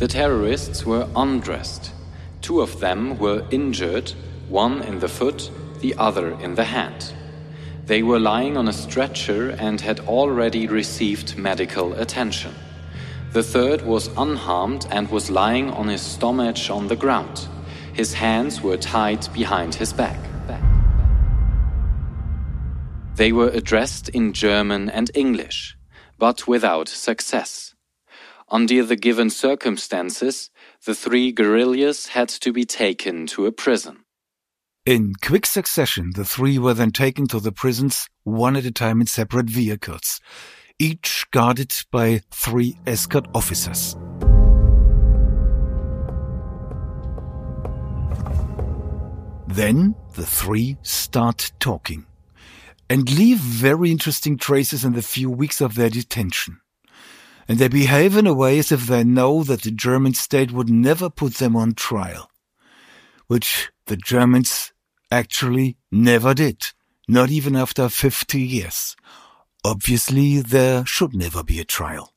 The terrorists were undressed. Two of them were injured, one in the foot, the other in the hand. They were lying on a stretcher and had already received medical attention. The third was unharmed and was lying on his stomach on the ground. His hands were tied behind his back. They were addressed in German and English, but without success. Under the given circumstances, the three guerrillas had to be taken to a prison. In quick succession, the three were then taken to the prisons, one at a time in separate vehicles each guarded by three escort officers. Then the three start talking and leave very interesting traces in the few weeks of their detention. And they behave in a way as if they know that the German state would never put them on trial, which the Germans actually never did, not even after 50 years. Obviously, there should never be a trial.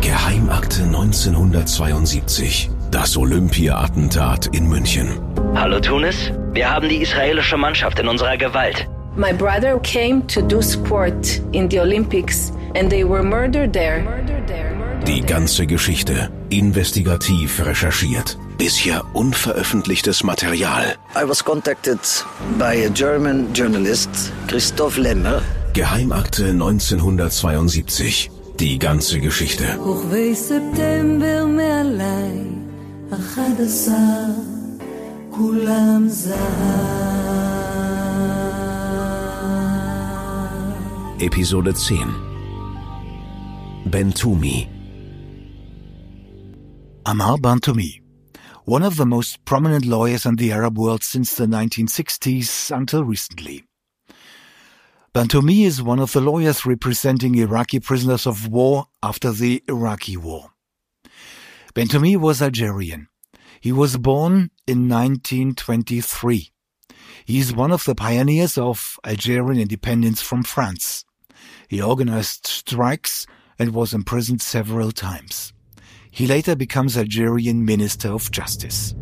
Geheimakte 1972. Das Olympia-Attentat in München. Hallo Tunis, wir haben die israelische Mannschaft in unserer Gewalt. My brother came to do sport in the Olympics and they were murdered there. Die ganze Geschichte investigativ recherchiert. Bisher unveröffentlichtes Material. I was contacted by a German journalist, Christoph Lemmer, Geheimakte 1972. Die ganze Geschichte. Episode 10 Bentoumi Amar Bentoumi, one of the most prominent lawyers in the Arab world since the 1960s until recently. Bentoumi is one of the lawyers representing Iraqi prisoners of war after the Iraqi War. Bentoumi was Algerian. He was born in 1923. He is one of the pioneers of Algerian independence from France. He organized strikes and was imprisoned several times. He later becomes Algerian Minister of Justice.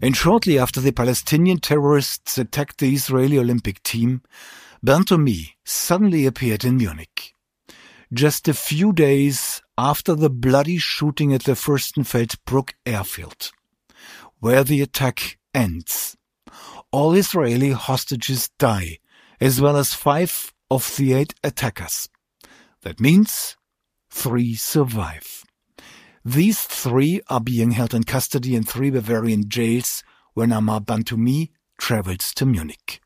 And shortly after the Palestinian terrorists attacked the Israeli Olympic team, Bentoumi suddenly appeared in Munich. Just a few days after the bloody shooting at the Fürstenfeldbruck airfield, where the attack ends. All Israeli hostages die, as well as five of the eight attackers. That means three survive. These three are being held in custody in three Bavarian jails when Amar Bentoumi travels to Munich.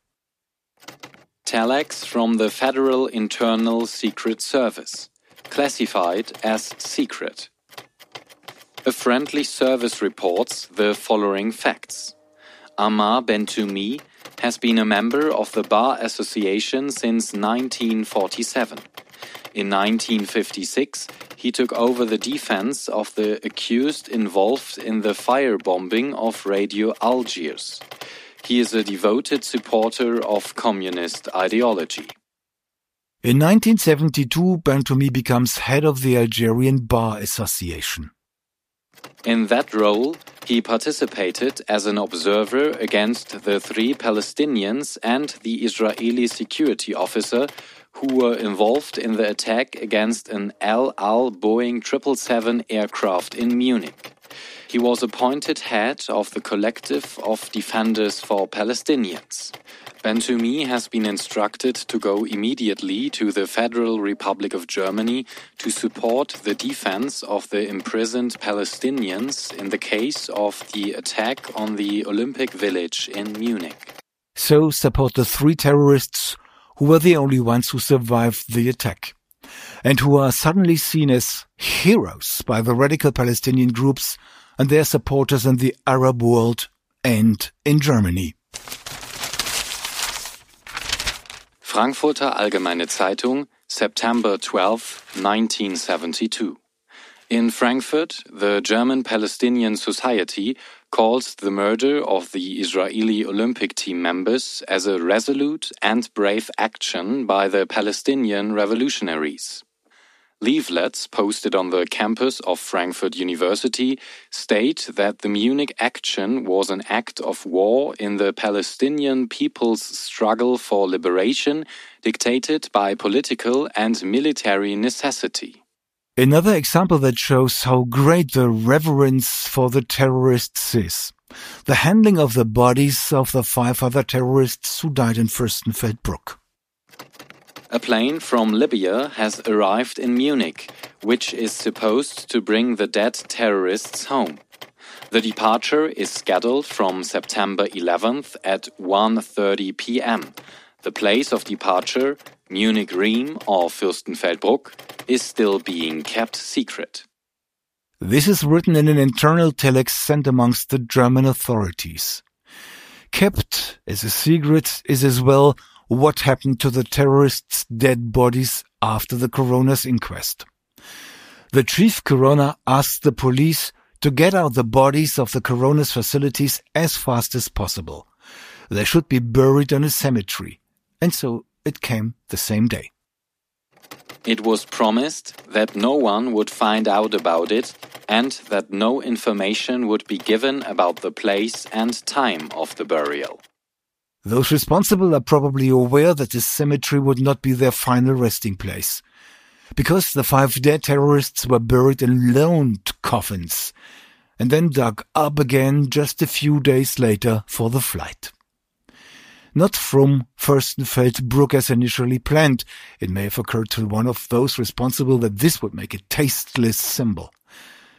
Telex from the Federal Internal Secret Service, classified as secret. A friendly service reports the following facts. Amar Bentoumi has been a member of the Bar Association since 1947. In 1956, he took over the defense of the accused involved in the firebombing of Radio Algiers. He is a devoted supporter of communist ideology. In 1972, Bentoumi becomes head of the Algerian Bar Association. In that role, he participated as an observer against the three Palestinians and the Israeli security officer who were involved in the attack against an El Al Boeing 777 aircraft in Munich. He was appointed head of the Collective of Defenders for Palestinians. Bentoumi has been instructed to go immediately to the Federal Republic of Germany to support the defense of the imprisoned Palestinians in the case of the attack on the Olympic Village in Munich. So support the three terrorists who were the only ones who survived the attack, and who are suddenly seen as heroes by the radical Palestinian groups and their supporters in the Arab world and in Germany. Frankfurter Allgemeine Zeitung, September 12, 1972. In Frankfurt, the German Palestinian Society calls the murder of the Israeli Olympic team members as a resolute and brave action by the Palestinian revolutionaries. Leaflets posted on the campus of Frankfurt University state that the Munich action was an act of war in the Palestinian people's struggle for liberation, dictated by political and military necessity. Another example that shows how great the reverence for the terrorists is. The handling of the bodies of the five other terrorists who died in Fürstenfeldbruck. A plane from Libya has arrived in Munich, which is supposed to bring the dead terrorists home. The departure is scheduled from September 11th at 1:30 p.m. The place of departure, Munich Riem or Fürstenfeldbruck, is still being kept secret. This is written in an internal telex sent amongst the German authorities. Kept as a secret is as well what happened to the terrorists' dead bodies after the coroner's inquest. The chief coroner asked the police to get out the bodies of the coroner's facilities as fast as possible. They should be buried in a cemetery, and so it came the same day. It was promised that no one would find out about it and that no information would be given about the place and time of the burial. Those responsible are probably aware that this cemetery would not be their final resting place. Because the five dead terrorists were buried in loaned coffins and then dug up again just a few days later for the flight. Not from Fürstenfeldbruck as initially planned. It may have occurred to one of those responsible that this would make a tasteless symbol.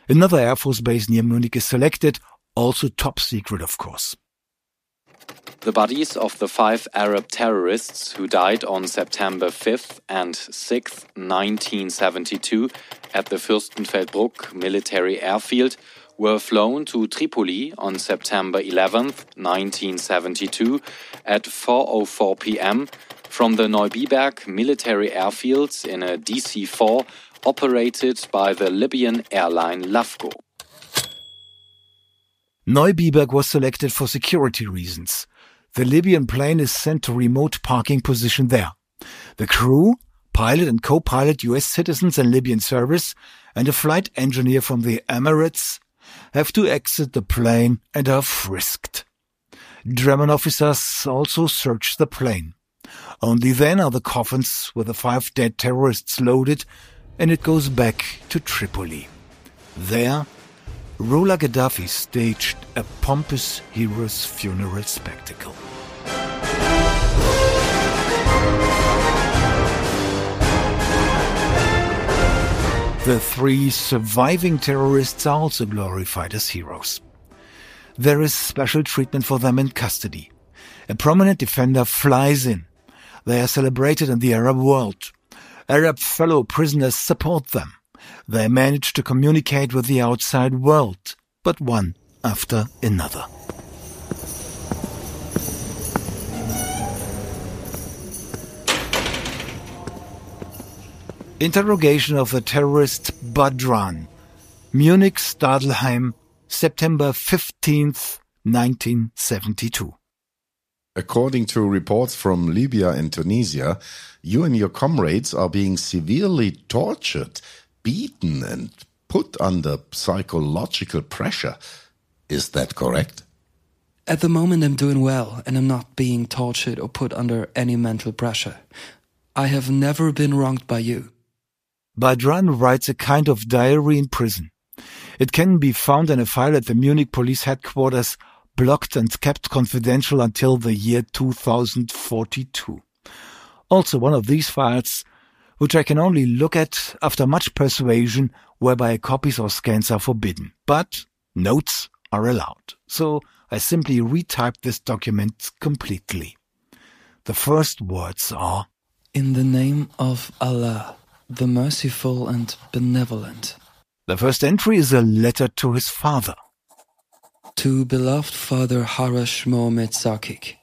Another Air Force base near Munich is selected, also top secret of course. The bodies of the five Arab terrorists who died on September 5th and 6th, 1972, at the Fürstenfeldbruck military airfield were flown to Tripoli on September 11th, 1972, at 4:04 p.m. from the Neubiberg military airfields in a DC-4 operated by the Libyan airline Lavco. Neubiberg was selected for security reasons. The Libyan plane is sent to remote parking position there. The crew, pilot and co-pilot US citizens and Libyan service, and a flight engineer from the Emirates have to exit the plane and are frisked. German officers also search the plane. Only then are the coffins with the five dead terrorists loaded and it goes back to Tripoli. There, Rula Gaddafi staged a pompous hero's funeral spectacle. The three surviving terrorists are also glorified as heroes. There is special treatment for them in custody. A prominent defender flies in. They are celebrated in the Arab world. Arab fellow prisoners support them. They managed to communicate with the outside world, but one after another. Interrogation of the terrorist Badran. Munich Stadelheim, September 15th, 1972. According to reports from Libya and Tunisia, you and your comrades are being severely tortured, beaten, and put under psychological pressure. Is that correct? At the moment, I'm doing well, and I'm not being tortured or put under any mental pressure. I have never been wronged by you. Badran writes a kind of diary in prison. It can be found in a file at the Munich police headquarters, blocked and kept confidential until the year 2042. Also one of these files, which I can only look at after much persuasion, whereby copies or scans are forbidden. But notes are allowed. So I simply retyped this document completely. The first words are In the name of Allah the merciful and benevolent. The first entry is a letter to his father. To beloved father Harash Mohamed Zakik.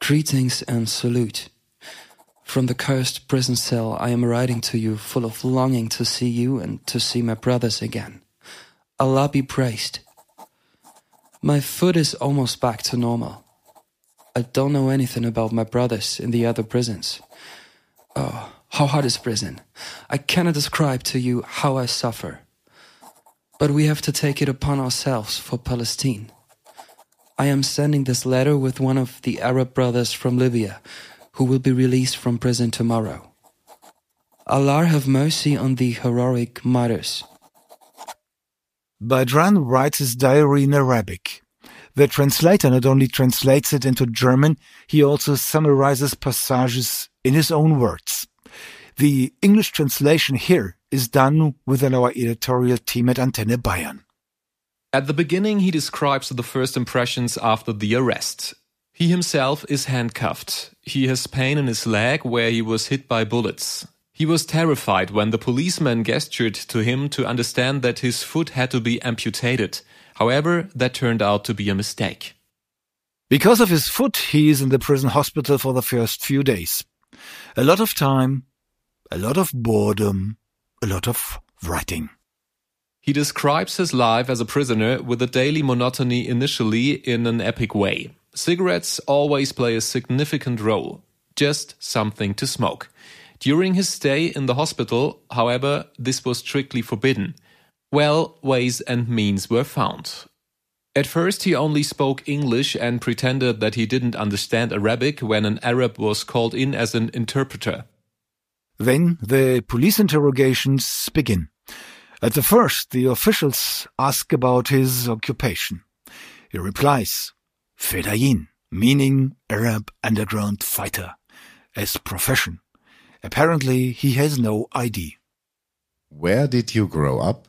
Greetings and salute. From the cursed prison cell, I am writing to you full of longing to see you and to see my brothers again. Allah be praised. My foot is almost back to normal. I don't know anything about my brothers in the other prisons. Oh, how hard is prison. I cannot describe to you how I suffer. But we have to take it upon ourselves for Palestine. I am sending this letter with one of the Arab brothers from Libya, who will be released from prison tomorrow. Allah have mercy on the heroic martyrs. Badran writes his diary in Arabic. The translator not only translates it into German, he also summarizes passages in his own words. The English translation here is done within our editorial team at Antenne Bayern. At the beginning, he describes the first impressions after the arrest. He himself is handcuffed. He has pain in his leg where he was hit by bullets. He was terrified when the policeman gestured to him to understand that his foot had to be amputated. However, that turned out to be a mistake. Because of his foot, he is in the prison hospital for the first few days. A lot of time, a lot of boredom, a lot of writing. He describes his life as a prisoner with a daily monotony initially in an epic way. Cigarettes always play a significant role, just something to smoke. During his stay in the hospital, however, this was strictly forbidden. Well, ways and means were found. At first, he only spoke English and pretended that he didn't understand Arabic when an Arab was called in as an interpreter. Then the police interrogations begin. At the first, the officials ask about his occupation. He replies, Fedayin, meaning Arab underground fighter, as profession. Apparently, he has no ID. Where did you grow up?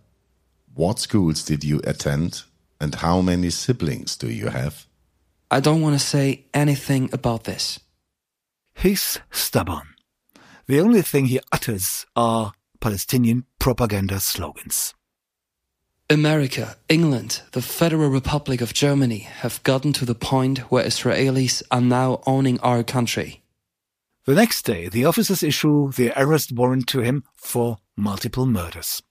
What schools did you attend? And how many siblings do you have? I don't want to say anything about this. He's stubborn. The only thing he utters are Palestinian propaganda slogans. America, England, the Federal Republic of Germany have gotten to the point where Israelis are now owning our country. The next day, the officers issue the arrest warrant to him for multiple murders.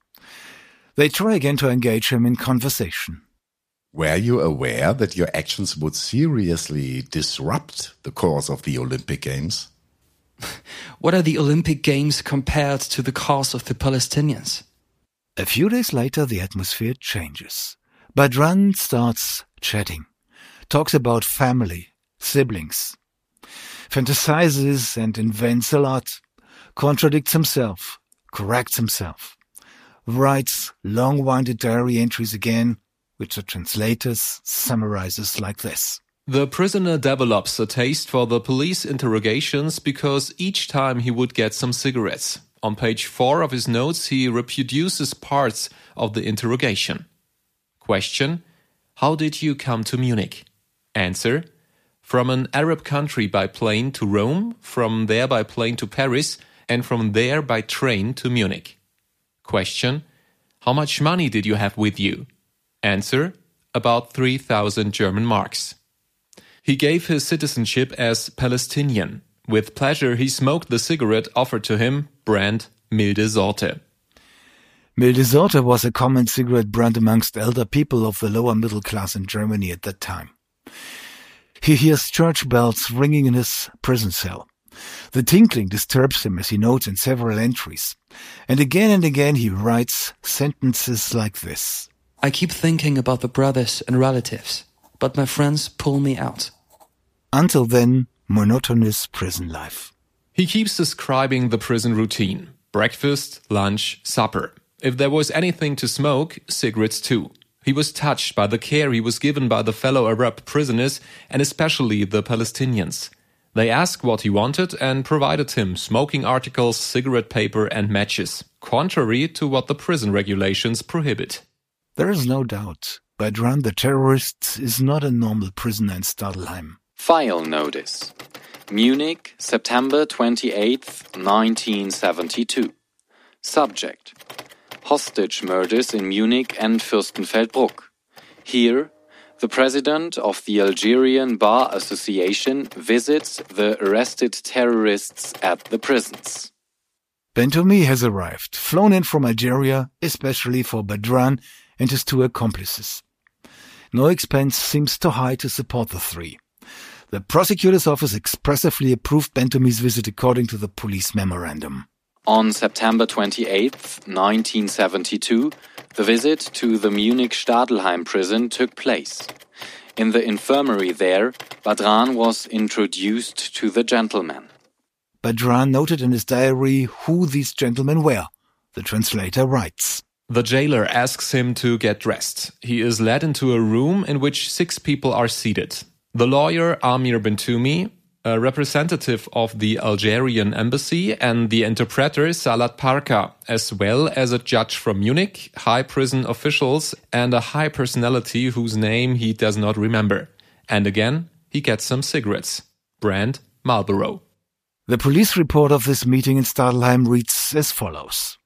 They try again to engage him in conversation. Were you aware that your actions would seriously disrupt the course of the Olympic Games? What are the Olympic Games compared to the cause of the Palestinians? A few days later, the atmosphere changes. Badran starts chatting, talks about family, siblings, fantasizes and invents a lot, contradicts himself, corrects himself, writes long-winded diary entries again, which the translators summarizes like this. The prisoner develops a taste for the police interrogations because each time he would get some cigarettes. On page 4 of his notes, he reproduces parts of the interrogation. Question How did you come to Munich? Answer From an Arab country by plane to Rome, from there by plane to Paris, and from there by train to Munich. Question How much money did you have with you? Answer About 3,000 German marks. He gave his citizenship as Palestinian. With pleasure, he smoked the cigarette offered to him, brand Milde Sorte. Milde Sorte was a common cigarette brand amongst elder people of the lower middle class in Germany at that time. He hears church bells ringing in his prison cell. The tinkling disturbs him as he notes in several entries. And again and again he writes sentences like this. I keep thinking about the brothers and relatives, but my friends pull me out. Until then, monotonous prison life. He keeps describing the prison routine breakfast, lunch, supper. If there was anything to smoke, cigarettes too. He was touched by the care he was given by the fellow Arab prisoners and especially the Palestinians. They asked what he wanted and provided him smoking articles, cigarette paper, and matches, contrary to what the prison regulations prohibit. There is no doubt, Badran the terrorist is not a normal prisoner in Stadelheim. File notice. Munich, September 28, 1972. Subject. Hostage murders in Munich and Fürstenfeldbruck. Here, the president of the Algerian Bar Association visits the arrested terrorists at the prisons. Bentoumi has arrived, flown in from Algeria, especially for Badran and his two accomplices. No expense seems too high to support the three. The prosecutor's office expressively approved Bentoumi's visit according to the police memorandum. On September 28, 1972, the visit to the Munich Stadelheim prison took place. In the infirmary there, Badran was introduced to the gentlemen. Badran noted in his diary who these gentlemen were. The translator writes. The jailer asks him to get dressed. He is led into a room in which six people are seated. The lawyer Amir Bentoumi, a representative of the Algerian embassy, and the interpreter Salat Parka, as well as a judge from Munich, high prison officials, and a high personality whose name he does not remember. And again, he gets some cigarettes. Brand Marlboro. The police report of this meeting in Stadelheim reads as follows.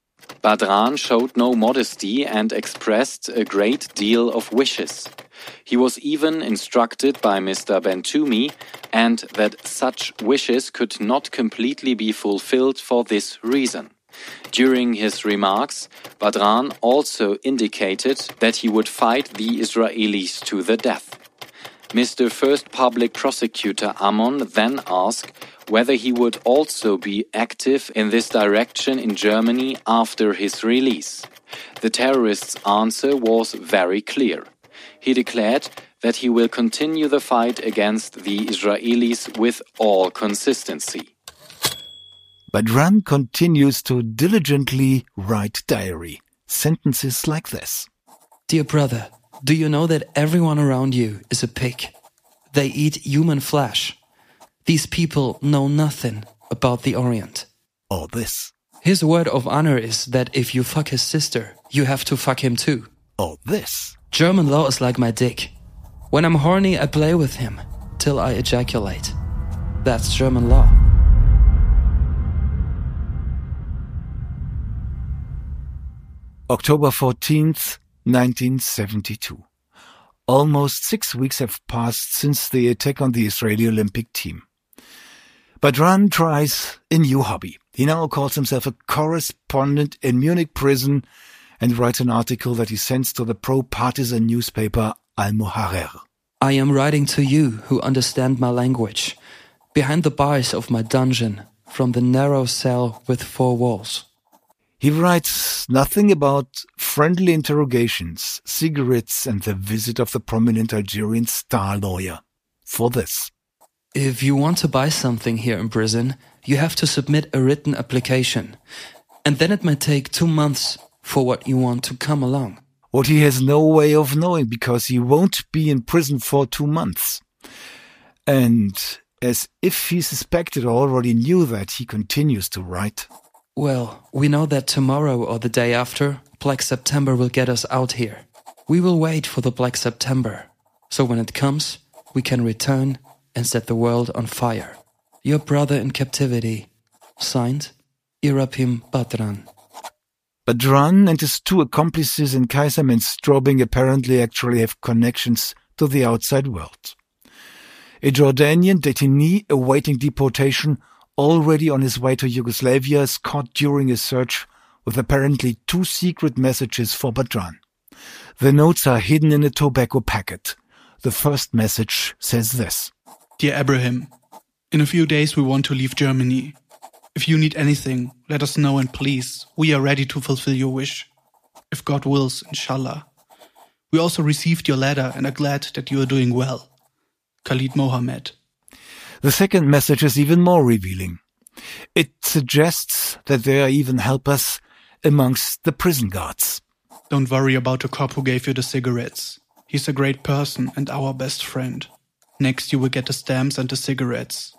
Badran showed no modesty and expressed a great deal of wishes. He was even instructed by Mr. Bentoumi and that such wishes could not completely be fulfilled for this reason. During his remarks, Badran also indicated that he would fight the Israelis to the death. Mr. First Public Prosecutor Amon then asked whether he would also be active in this direction in Germany after his release. The terrorist's answer was very clear. He declared that he will continue the fight against the Israelis with all consistency. Badran continues to diligently write diary. Sentences like this Dear brother, do you know that everyone around you is a pig? They eat human flesh. These people know nothing about the Orient. Or this. His word of honor is that if you fuck his sister, you have to fuck him too. Or this. German law is like my dick. When I'm horny, I play with him till I ejaculate. That's German law. October 14th, 1972. Almost six weeks have passed since the attack on the Israeli Olympic team. Badran tries a new hobby. He now calls himself a correspondent in Munich prison and writes an article that he sends to the pro-partisan newspaper Al Muharrir. I am writing to you who understand my language, behind the bars of my dungeon, from the narrow cell with four walls. He writes nothing about friendly interrogations, cigarettes, and the visit of the prominent Algerian star lawyer. For this. If you want to buy something here in prison, you have to submit a written application. And then it might take two months for what you want to come along. What he has no way of knowing because he won't be in prison for two months. And as if he suspected or already knew that, he continues to write. Well, we know that tomorrow or the day after, Black September will get us out here. We will wait for the Black September. So when it comes, we can return and set the world on fire. Your brother in captivity. Signed, Ibrahim Badran. Badran and his two accomplices in Kaisermann-Straubing apparently actually have connections to the outside world. A Jordanian detainee awaiting deportation already on his way to Yugoslavia is caught during a search with apparently two secret messages for Badran. The notes are hidden in a tobacco packet. The first message says this. Dear Abraham, in a few days we want to leave Germany. If you need anything, let us know and please, we are ready to fulfill your wish. If God wills, inshallah. We also received your letter and are glad that you are doing well. Khalid Mohammed. The second message is even more revealing. It suggests that there are even helpers amongst the prison guards. Don't worry about the cop who gave you the cigarettes. He's a great person and our best friend. Next, you will get the stamps and the cigarettes.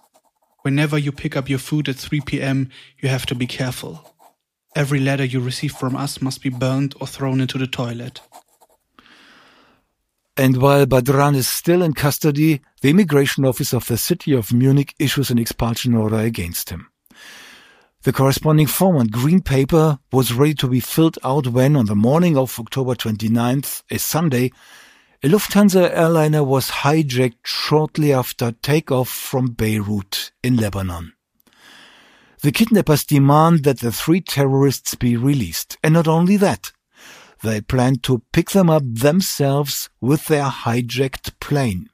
Whenever you pick up your food at 3 p.m., you have to be careful. Every letter you receive from us must be burned or thrown into the toilet. And while Badran is still in custody, the immigration office of the city of Munich issues an expulsion order against him. The corresponding form on green paper was ready to be filled out when, on the morning of October 29th, a Sunday, a Lufthansa airliner was hijacked shortly after takeoff from Beirut in Lebanon. The kidnappers demand that the three terrorists be released, and not only that, they plan to pick them up themselves with their hijacked plane.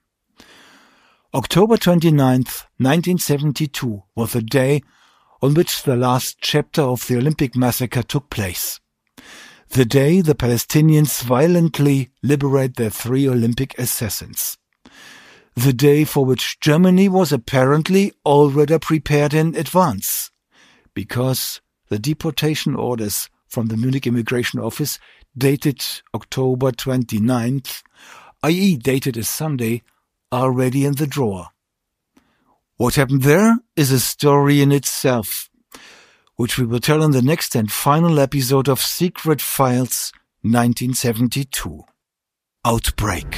October 29th, 1972 was the day on which the last chapter of the Olympic massacre took place. The day the Palestinians violently liberate their three Olympic assassins. The day for which Germany was apparently already prepared in advance, because the deportation orders from the Munich Immigration Office dated October 29th, i.e. dated as Sunday, already in the drawer. What happened there is a story in itself, which we will tell in the next and final episode of Secret Files 1972. Outbreak.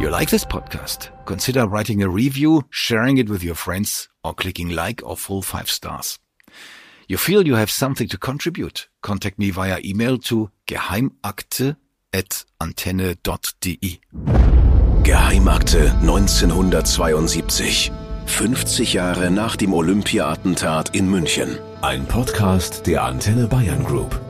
You like this podcast? Consider writing a review, sharing it with your friends, or clicking like or full five stars. You feel you have something to contribute? Contact me via email to geheimakte at antenne.de. Geheimakte 1972. 50 Jahre nach dem Olympia-Attentat in München. Ein Podcast der Antenne Bayern Group.